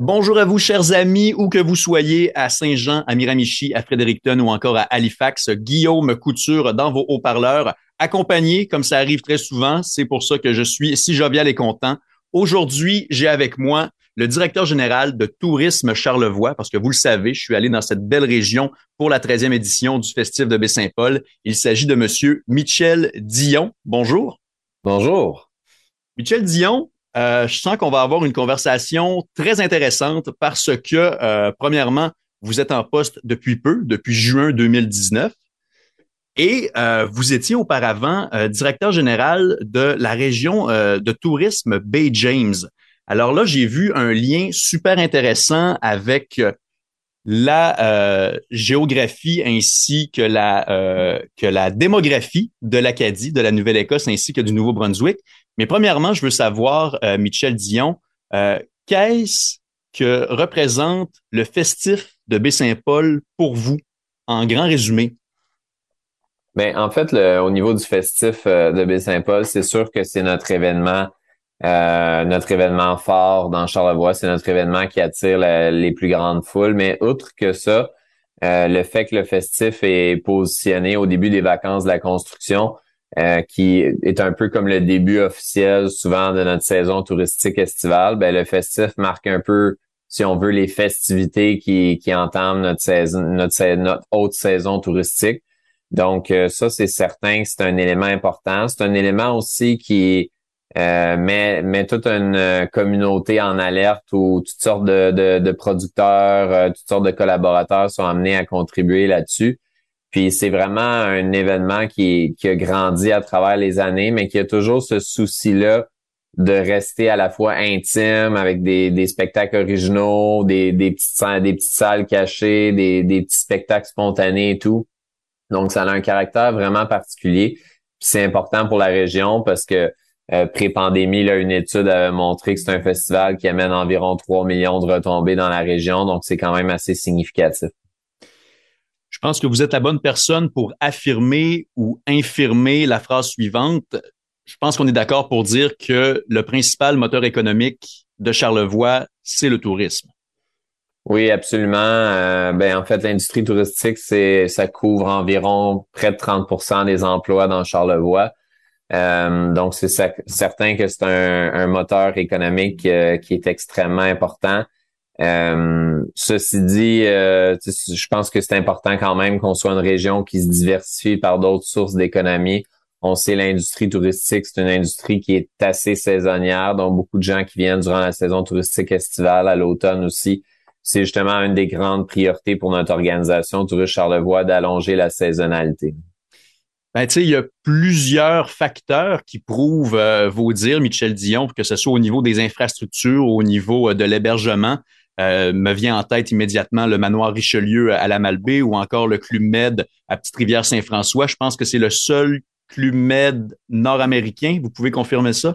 Bonjour à vous, chers amis, où que vous soyez, à Saint-Jean, à Miramichi, à Fredericton ou encore à Halifax. Guillaume Couture dans vos haut-parleurs, accompagné, comme ça arrive très souvent. C'est pour ça que je suis si jovial et content. Aujourd'hui, j'ai avec moi le directeur général de Tourisme Charlevoix, parce que vous le savez, je suis allé dans cette belle région pour la 13e édition du Festif de Baie-Saint-Paul. Il s'agit de Monsieur Michel Dion. Bonjour. Bonjour. Michel Dion, euh, je sens qu'on va avoir une conversation très intéressante parce que, euh, premièrement, vous êtes en poste depuis peu, depuis juin 2019. Et euh, vous étiez auparavant directeur général de la région de tourisme Bay James. Alors là, j'ai vu un lien super intéressant avec la géographie ainsi que la, que la démographie de l'Acadie, de la Nouvelle-Écosse ainsi que du Nouveau-Brunswick. Mais premièrement, je veux savoir, euh, Michel Dion, euh, qu'est-ce que représente le festif de Baie-Saint-Paul pour vous, en grand résumé? Bien, en fait, au niveau du festif euh, de Baie-Saint-Paul, c'est sûr que c'est notre événement, notre événement fort dans Charlevoix. C'est notre événement qui attire les plus grandes foules. Mais outre que ça, le fait que le festif est positionné au début des vacances de la construction, euh, qui est un peu comme le début officiel souvent de notre saison touristique estivale, ben le festif marque un peu, si on veut, les festivités qui, qui entament notre saison, notre, notre haute saison touristique. Donc euh, ça, c'est certain que c'est un élément important. C'est un élément aussi qui euh, met, met toute une communauté en alerte où toutes sortes de, de, de producteurs, toutes sortes de collaborateurs sont amenés à contribuer là-dessus. Puis c'est vraiment un événement qui, qui a grandi à travers les années, mais qui a toujours ce souci-là de rester à la fois intime avec des, spectacles originaux, des, petites, salles cachées, des, petits spectacles spontanés et tout. Donc, ça a un caractère vraiment particulier. C'est important pour la région parce que euh, pré-pandémie, une étude avait montré que c'est un festival qui amène environ 3 millions de retombées dans la région. Donc, c'est quand même assez significatif. Je pense que vous êtes la bonne personne pour affirmer ou infirmer la phrase suivante. Je pense qu'on est d'accord pour dire que le principal moteur économique de Charlevoix, c'est le tourisme. Oui, absolument. Euh, ben en fait, l'industrie touristique, c'est ça couvre environ près de 30% des emplois dans Charlevoix. Euh, donc, c'est certain que c'est un, moteur économique euh, qui est extrêmement important. Euh, ceci dit, euh, je pense que c'est important quand même qu'on soit une région qui se diversifie par d'autres sources d'économie. On sait l'industrie touristique, c'est une industrie qui est assez saisonnière, donc beaucoup de gens qui viennent durant la saison touristique estivale, à l'automne aussi. C'est justement une des grandes priorités pour notre organisation Touriste Charlevoix d'allonger la saisonnalité. Ben, il y a plusieurs facteurs qui prouvent euh, vos Michel Dion, que ce soit au niveau des infrastructures, au niveau de l'hébergement. Euh, me vient en tête immédiatement le manoir Richelieu à la Malbaie ou encore le Club Med à Petite-Rivière-Saint-François. Je pense que c'est le seul Club Med nord-américain. Vous pouvez confirmer ça?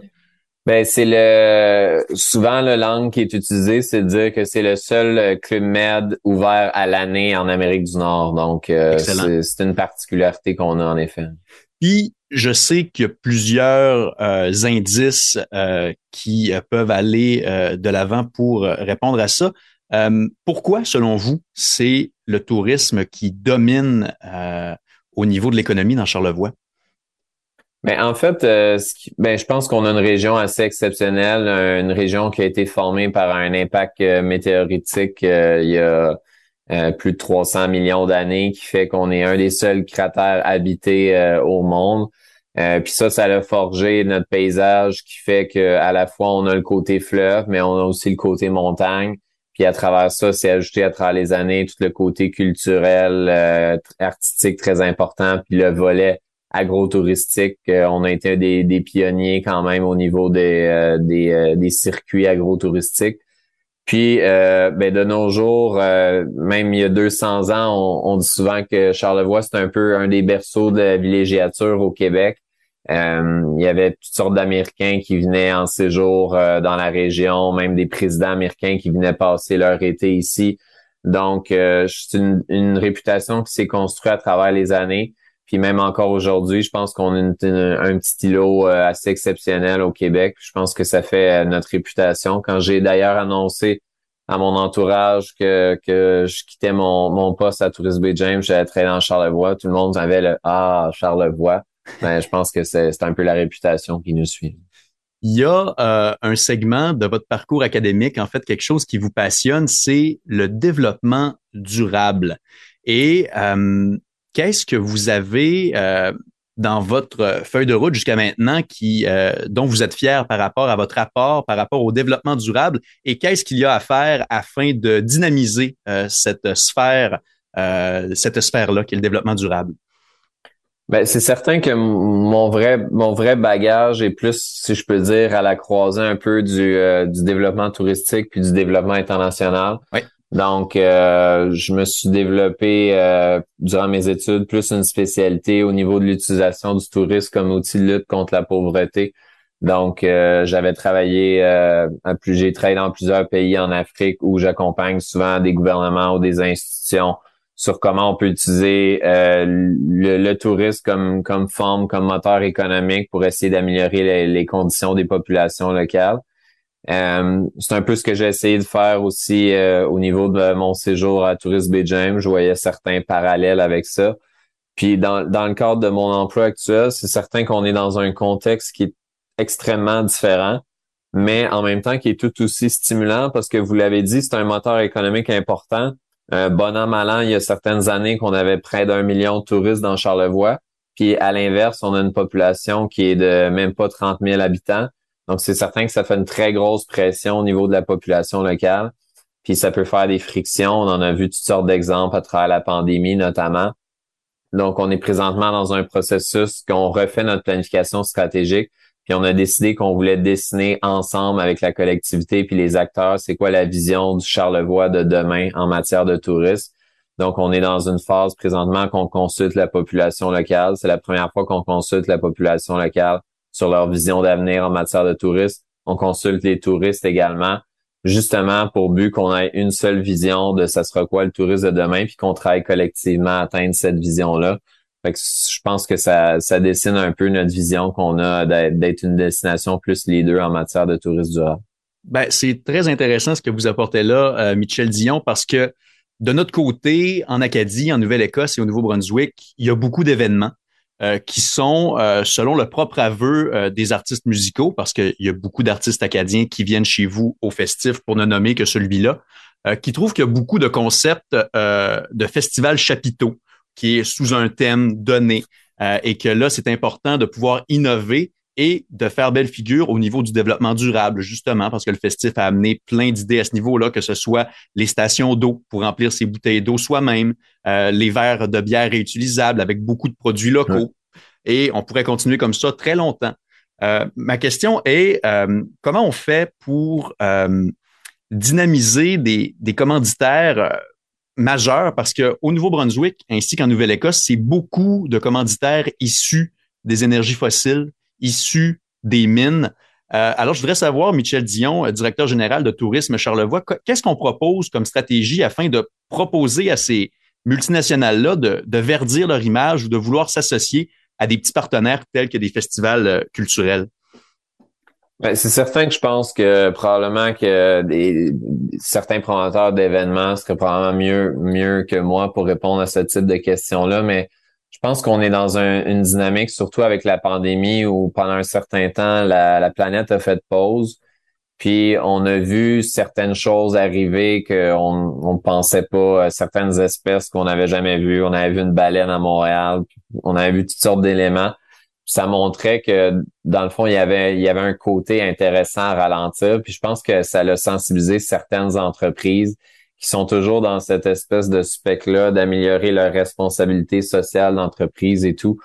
Ben c'est le souvent la langue qui est utilisée, c'est de dire que c'est le seul club med ouvert à l'année en Amérique du Nord. Donc euh, c'est une particularité qu'on a en effet. Puis je sais qu'il y a plusieurs euh, indices euh, qui euh, peuvent aller de l'avant pour répondre à ça. pourquoi, selon vous, c'est le tourisme qui domine au niveau de l'économie dans Charlevoix? Ben, en fait, ben, je pense qu'on a une région assez exceptionnelle, une région qui a été formée par un impact météoritique il y a plus de 300 millions d'années, qui fait qu'on est un des seuls cratères habités au monde. Euh, puis ça, ça a forgé notre paysage qui fait que à la fois on a le côté fleuve, mais on a aussi le côté montagne. Puis à travers ça, c'est ajouté à travers les années tout le côté culturel, euh, artistique très important, puis le volet agro-touristique. Euh, on a été des, des, pionniers quand même au niveau des, des, des circuits agro-touristiques. Puis, ben de nos jours, même il y a 200 ans, on, on dit souvent que Charlevoix, c'est un peu un des berceaux de la villégiature au Québec. Euh, il y avait toutes sortes d'Américains qui venaient en séjour euh, dans la région, même des présidents américains qui venaient passer leur été ici. Donc, euh, c'est une, réputation qui s'est construite à travers les années. Puis même encore aujourd'hui, je pense qu'on a un petit îlot assez exceptionnel au Québec. Je pense que ça fait notre réputation. Quand j'ai d'ailleurs annoncé à mon entourage que, que je quittais mon, mon poste à Tourist Bay James, j'allais travailler dans Charlevoix. Tout le monde avait le Ah, Charlevoix. Ben, je pense que c'est un peu la réputation qui nous suit. Il y a euh, un segment de votre parcours académique, en fait, quelque chose qui vous passionne, c'est le développement durable. Et euh, qu'est-ce que vous avez euh, dans votre feuille de route jusqu'à maintenant qui, euh, dont vous êtes fier par rapport à votre rapport, par rapport au développement durable? Et qu'est-ce qu'il y a à faire afin de dynamiser euh, cette sphère, cette sphère-là qui est le développement durable? Ben, c'est certain que mon vrai mon vrai bagage est plus, si je peux dire, à la croisée un peu du, du développement touristique puis du développement international. Oui. Donc, euh, je me suis développé euh, durant mes études plus une spécialité au niveau de l'utilisation du tourisme comme outil de lutte contre la pauvreté. Donc, euh, j'avais travaillé, à plus, j'ai travaillé dans plusieurs pays en Afrique où j'accompagne souvent des gouvernements ou des institutions sur comment on peut utiliser le, tourisme comme, comme forme, comme moteur économique pour essayer d'améliorer les conditions des populations locales. Euh, c'est un peu ce que j'ai essayé de faire aussi euh, au niveau de mon séjour à Tourist Bay James. Je voyais certains parallèles avec ça. Puis dans, dans le cadre de mon emploi actuel, c'est certain qu'on est dans un contexte qui est extrêmement différent, mais en même temps qui est tout aussi stimulant parce que vous l'avez dit, c'est un moteur économique important. Euh, bon an, mal an, il y a certaines années qu'on avait près d'un million de touristes dans Charlevoix. Puis à l'inverse, on a une population qui est de même pas 30 000 habitants. Donc, c'est certain que ça fait une très grosse pression au niveau de la population locale. Puis ça peut faire des frictions. On en a vu toutes sortes d'exemples à travers la pandémie, notamment. Donc, on est présentement dans un processus qu'on refait notre planification stratégique. Puis on a décidé qu'on voulait dessiner ensemble avec la collectivité puis les acteurs, c'est quoi la vision du Charlevoix de demain en matière de tourisme. Donc, on est dans une phase présentement qu'on consulte la population locale. C'est la première fois qu'on consulte la population locale sur leur vision d'avenir en matière de tourisme. On consulte les touristes également, justement pour but qu'on ait une seule vision de ça sera quoi le tourisme de demain, puis qu'on travaille collectivement à atteindre cette vision-là. Je pense que ça, ça dessine un peu notre vision qu'on a d'être une destination plus leader en matière de tourisme durable. Ben, c'est très intéressant ce que vous apportez là, euh, Michel Dion, parce que de notre côté, en Acadie, en Nouvelle-Écosse et au Nouveau-Brunswick, il y a beaucoup d'événements. Euh, qui sont, euh, selon le propre aveu euh, des artistes musicaux, parce qu'il y a beaucoup d'artistes acadiens qui viennent chez vous au festif, pour ne nommer que celui-là, qui trouvent qu'il y a beaucoup de concepts de festival chapiteau, qui est sous un thème donné, et que là, c'est important de pouvoir innover et de faire belle figure au niveau du développement durable, justement, parce que le festif a amené plein d'idées à ce niveau-là, que ce soit les stations d'eau pour remplir ses bouteilles d'eau soi-même, euh, les verres de bière réutilisables avec beaucoup de produits locaux. Et on pourrait continuer comme ça très longtemps. Euh, ma question est, euh, comment on fait pour dynamiser des, des commanditaires majeurs? Parce qu'au Nouveau-Brunswick, ainsi qu'en Nouvelle-Écosse, c'est beaucoup de commanditaires issus des énergies fossiles, issus des mines. alors, je voudrais savoir, Michel Dion, directeur général de Tourisme Charlevoix, qu'est-ce qu'on propose comme stratégie afin de proposer à ces, multinationales-là de, verdir leur image ou de vouloir s'associer à des petits partenaires tels que des festivals euh, culturels? Ben, c'est certain que je pense que probablement que certains promoteurs d'événements seraient probablement mieux, mieux que moi pour répondre à ce type de questions-là, mais pense qu'on est dans une dynamique, surtout avec la pandémie, où pendant un certain temps, la, la planète a fait pause. Puis on a vu certaines choses arriver qu'on on pensait pas, certaines espèces qu'on n'avait jamais vues. On avait vu une baleine à Montréal, on avait vu toutes sortes d'éléments. Ça montrait que dans le fond, il y avait, il y avait un côté intéressant à ralentir. Puis je pense que ça a sensibilisé certaines entreprises qui sont toujours dans cette espèce de spec-là d'améliorer leur responsabilité sociale d'entreprise et tout.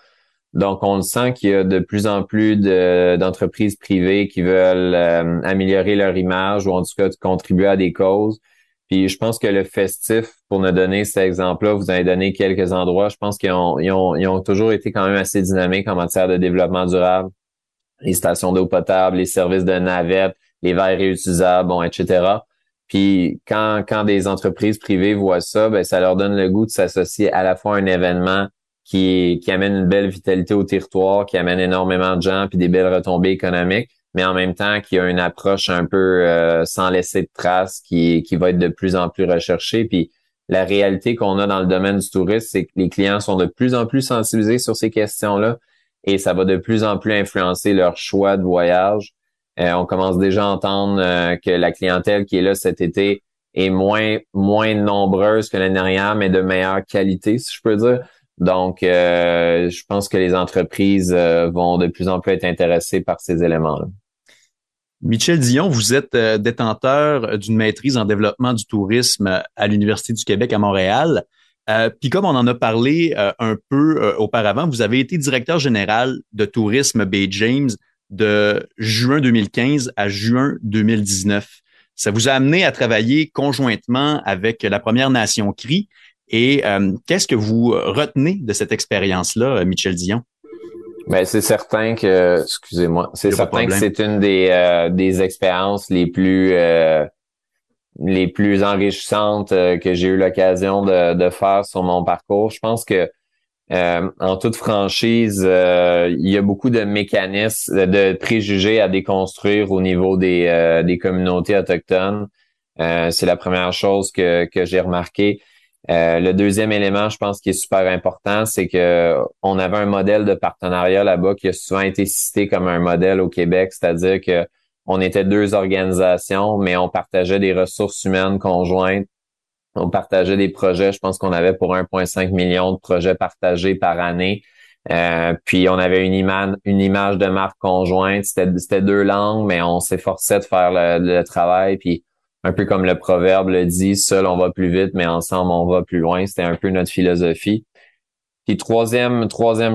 Donc, on le sent qu'il y a de plus en plus d'entreprises privées qui veulent euh, améliorer leur image ou en tout cas contribuer à des causes. Puis je pense que le festif, pour nous donner cet exemple-là, vous avez donné quelques endroits, je pense qu'ils ont, ils ont, ils ont toujours été quand même assez dynamiques en matière de développement durable. Les stations d'eau potable, les services de navette, les verres réutilisables, bon, etc. Puis quand, quand des entreprises privées voient ça, ben, ça leur donne le goût de s'associer à la fois à un événement qui, qui amène une belle vitalité au territoire, qui amène énormément de gens puis des belles retombées économiques, mais en même temps qui a une approche un peu sans laisser de traces, qui, qui va être de plus en plus recherchée. Puis la réalité qu'on a dans le domaine du tourisme, c'est que les clients sont de plus en plus sensibilisés sur ces questions-là et ça va de plus en plus influencer leur choix de voyage. Euh, on commence déjà à entendre euh, que la clientèle qui est là cet été est moins moins nombreuse que l'année dernière, mais de meilleure qualité, si je peux dire. Donc, euh, je pense que les entreprises vont de plus en plus être intéressées par ces éléments-là. Michel Dion, vous êtes euh, détenteur d'une maîtrise en développement du tourisme à l'Université du Québec à Montréal. Euh, puis comme on en a parlé euh, un peu auparavant, vous avez été directeur général de tourisme Bay James de juin 2015 à juin 2019. Ça vous a amené à travailler conjointement avec la Première Nation CRI. Et qu'est-ce que vous retenez de cette expérience-là, Michel Dion? Ben, c'est certain que, excusez-moi, c'est certain que c'est une des, euh, des expériences les plus euh, les plus enrichissantes euh, que j'ai eu l'occasion de, de faire sur mon parcours. Je pense que en toute franchise, il y a beaucoup de mécanismes, de préjugés à déconstruire au niveau des, communautés autochtones. c'est la première chose que, j'ai remarqué. Euh, le deuxième élément, je pense, qui est super important, c'est que on avait un modèle de partenariat là-bas qui a souvent été cité comme un modèle au Québec, c'est-à-dire que on était deux organisations, mais on partageait des ressources humaines conjointes. On partageait des projets. Je pense qu'on avait pour 1,5 million de projets partagés par année. Euh, puis on avait une image, de marque conjointe. C'était deux langues, mais on s'efforçait de faire le, travail. Puis un peu comme le proverbe le dit, seul on va plus vite, mais ensemble on va plus loin. C'était un peu notre philosophie. Puis troisième,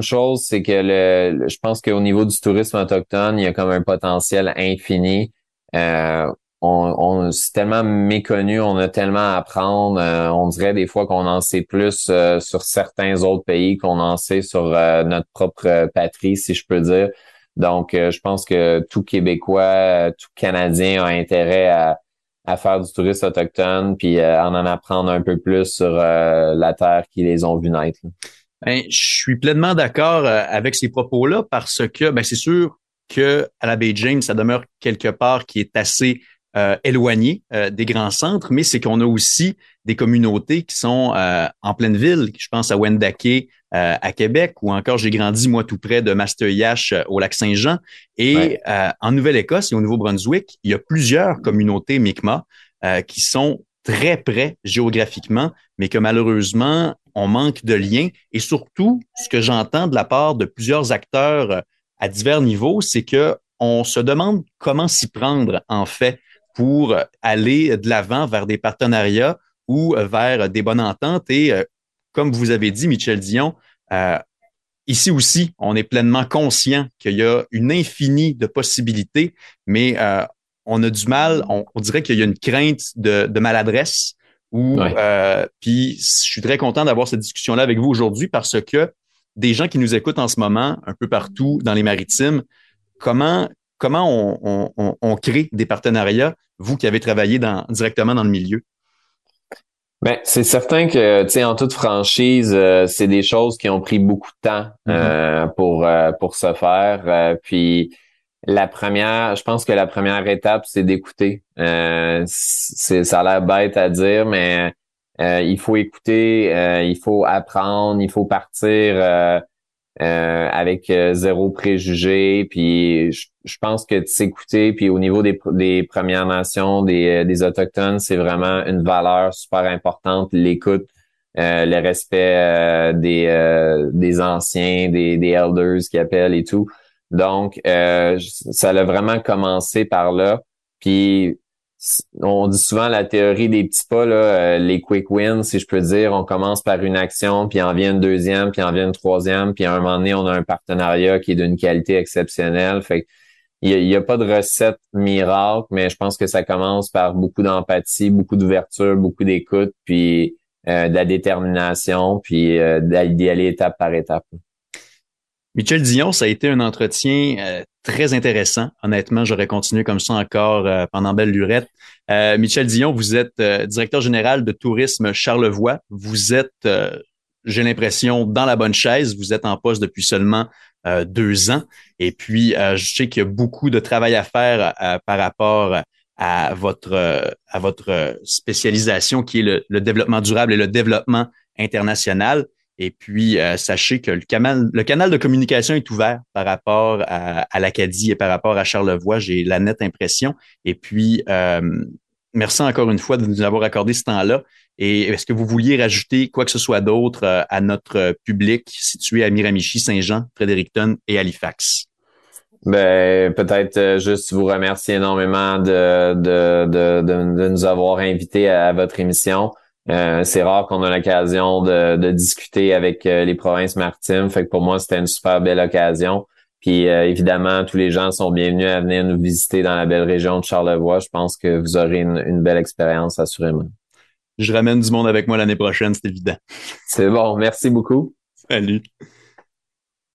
chose, c'est que je pense qu'au niveau du tourisme autochtone, il y a comme un potentiel infini. Euh, on, on c'est tellement méconnu, on a tellement à apprendre. Euh, on dirait des fois qu'on en sait plus euh, sur certains autres pays qu'on en sait sur notre propre patrie, si je peux dire. Donc, je pense que tout Québécois, tout Canadien a intérêt à, à faire du tourisme autochtone, puis euh, en en apprendre un peu plus sur euh, la terre qui les ont vus naître. Ben, je suis pleinement d'accord euh, avec ces propos-là parce que ben, c'est sûr que à la Baie James, ça demeure quelque part qui est assez éloigné des grands centres, mais c'est qu'on a aussi des communautés qui sont en pleine ville. Je pense à Wendake, euh, à Québec ou encore j'ai grandi moi tout près de Masteryash euh, au lac Saint-Jean. Et euh, en Nouvelle-Écosse et au Nouveau-Brunswick, il y a plusieurs communautés Mi'kmaq qui sont très près géographiquement, mais que malheureusement on manque de liens. Et surtout ce que j'entends de la part de plusieurs acteurs à divers niveaux, c'est que on se demande comment s'y prendre en fait pour aller de l'avant vers des partenariats ou vers des bonnes ententes et comme vous avez dit, Michel Dion, euh, ici aussi, on est pleinement conscient qu'il y a une infinie de possibilités, mais euh, on a du mal, on, dirait qu'il y a une crainte de, maladresse. Ou, euh, puis, je suis très content d'avoir cette discussion-là avec vous aujourd'hui parce que des gens qui nous écoutent en ce moment, un peu partout dans les maritimes, comment comment on, on crée des partenariats, vous qui avez travaillé dans, directement dans le milieu? Ben, c'est certain que, tu sais, en toute franchise, euh, c'est des choses qui ont pris beaucoup de temps mm-hmm. euh, pour euh, pour se faire. puis la première, je pense que la première étape, c'est d'écouter. c'est ça a l'air bête à dire, mais il faut écouter, il faut apprendre, il faut partir euh, avec euh, zéro préjugé. Puis je, pense que s'écouter, puis au niveau des, des Premières Nations, des, euh, des Autochtones, c'est vraiment une valeur super importante, l'écoute. le respect des, des anciens, des, des elders qui appellent et tout. Donc, ça a vraiment commencé par là. Puis on dit souvent la théorie des petits pas, là, euh, les quick wins, si je peux dire. On commence par une action, puis en vient une deuxième, puis en vient une troisième, puis à un moment donné, on a un partenariat qui est d'une qualité exceptionnelle. Fait il n'y a, pas de recette miracle, mais je pense que ça commence par beaucoup d'empathie, beaucoup d'ouverture, beaucoup d'écoute, puis euh, de la détermination, puis euh, d'y étape par étape. Michel Dion, ça a été un entretien euh, très intéressant. Honnêtement, j'aurais continué comme ça encore euh, pendant belle lurette. Euh, Michel Dion, vous êtes directeur général de tourisme Charlevoix. Vous êtes j'ai l'impression, dans la bonne chaise. Vous êtes en poste depuis seulement deux ans. Et puis, je sais qu'il y a beaucoup de travail à faire par rapport à votre, à votre spécialisation qui est le, développement durable et le développement international. Et puis, sachez que le canal, le canal de communication est ouvert par rapport à, à l'Acadie et par rapport à Charlevoix. J'ai la nette impression. Et puis, merci encore une fois de nous avoir accordé ce temps-là. Et est-ce que vous vouliez rajouter quoi que ce soit d'autre euh, à notre public situé à Miramichi, Saint-Jean, Fredericton et Halifax? Ben, peut-être euh, juste vous remercier énormément de, de, de, de, nous avoir invités à, votre émission. Euh, c'est rare qu'on ait l'occasion de, de discuter avec les provinces maritimes. Fait que pour moi, c'était une super belle occasion. Puis évidemment, tous les gens sont bienvenus à venir nous visiter dans la belle région de Charlevoix. Je pense que vous aurez une belle expérience, assurément je ramène du monde avec moi l'année prochaine, c'est évident. C'est bon, merci beaucoup. Salut.